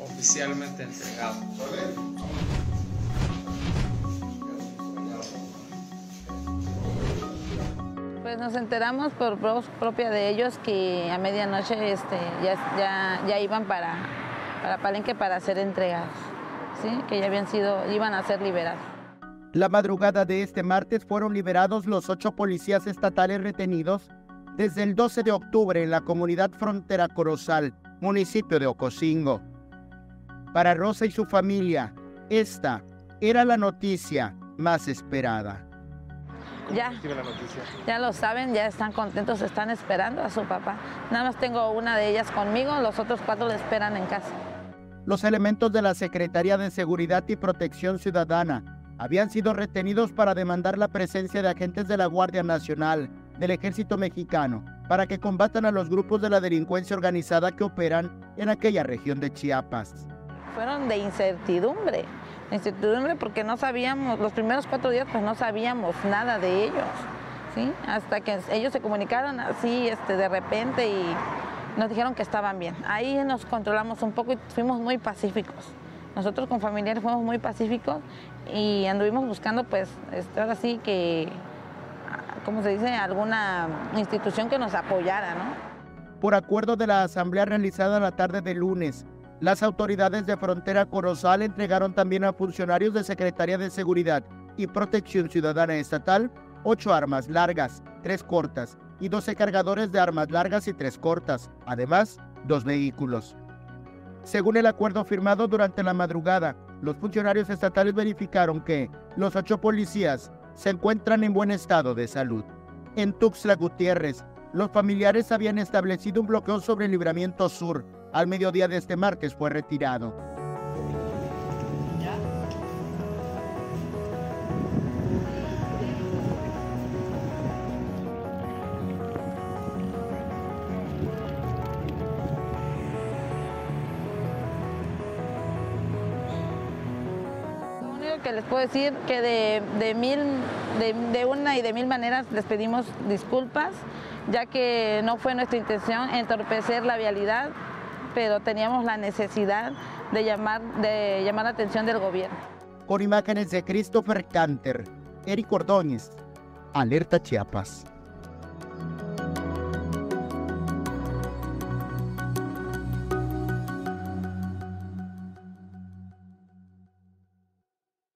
Oficialmente entregado. Pues nos enteramos por propia de ellos que a medianoche este, ya, ya, ya iban para, para Palenque para ser entregados, ¿sí? que ya habían sido, iban a ser liberados. La madrugada de este martes fueron liberados los ocho policías estatales retenidos desde el 12 de octubre en la comunidad frontera Corozal, municipio de Ocosingo. Para Rosa y su familia, esta era la noticia más esperada. Ya, ya lo saben, ya están contentos, están esperando a su papá. Nada más tengo una de ellas conmigo, los otros cuatro le esperan en casa. Los elementos de la Secretaría de Seguridad y Protección Ciudadana habían sido retenidos para demandar la presencia de agentes de la Guardia Nacional, del Ejército Mexicano, para que combatan a los grupos de la delincuencia organizada que operan en aquella región de Chiapas. Fueron de incertidumbre, incertidumbre porque no sabíamos, los primeros cuatro días pues no sabíamos nada de ellos, ¿sí? Hasta que ellos se comunicaron así este, de repente y nos dijeron que estaban bien. Ahí nos controlamos un poco y fuimos muy pacíficos. Nosotros con familiares fuimos muy pacíficos y anduvimos buscando, pues, ahora sí que, ¿cómo se dice?, alguna institución que nos apoyara, ¿no? Por acuerdo de la asamblea realizada la tarde de lunes, las autoridades de Frontera Corozal entregaron también a funcionarios de Secretaría de Seguridad y Protección Ciudadana Estatal ocho armas largas, tres cortas y 12 cargadores de armas largas y tres cortas, además dos vehículos. Según el acuerdo firmado durante la madrugada, los funcionarios estatales verificaron que los ocho policías se encuentran en buen estado de salud. En Tuxtla Gutiérrez, los familiares habían establecido un bloqueo sobre el libramiento sur. Al mediodía de este martes fue retirado. Que les puedo decir que de, de mil, de, de, una y de mil maneras les pedimos disculpas, ya que no fue nuestra intención entorpecer la vialidad, pero teníamos la necesidad de llamar, de llamar la atención del gobierno. Con imágenes de Christopher Canter, Eric Ordóñez, Alerta Chiapas.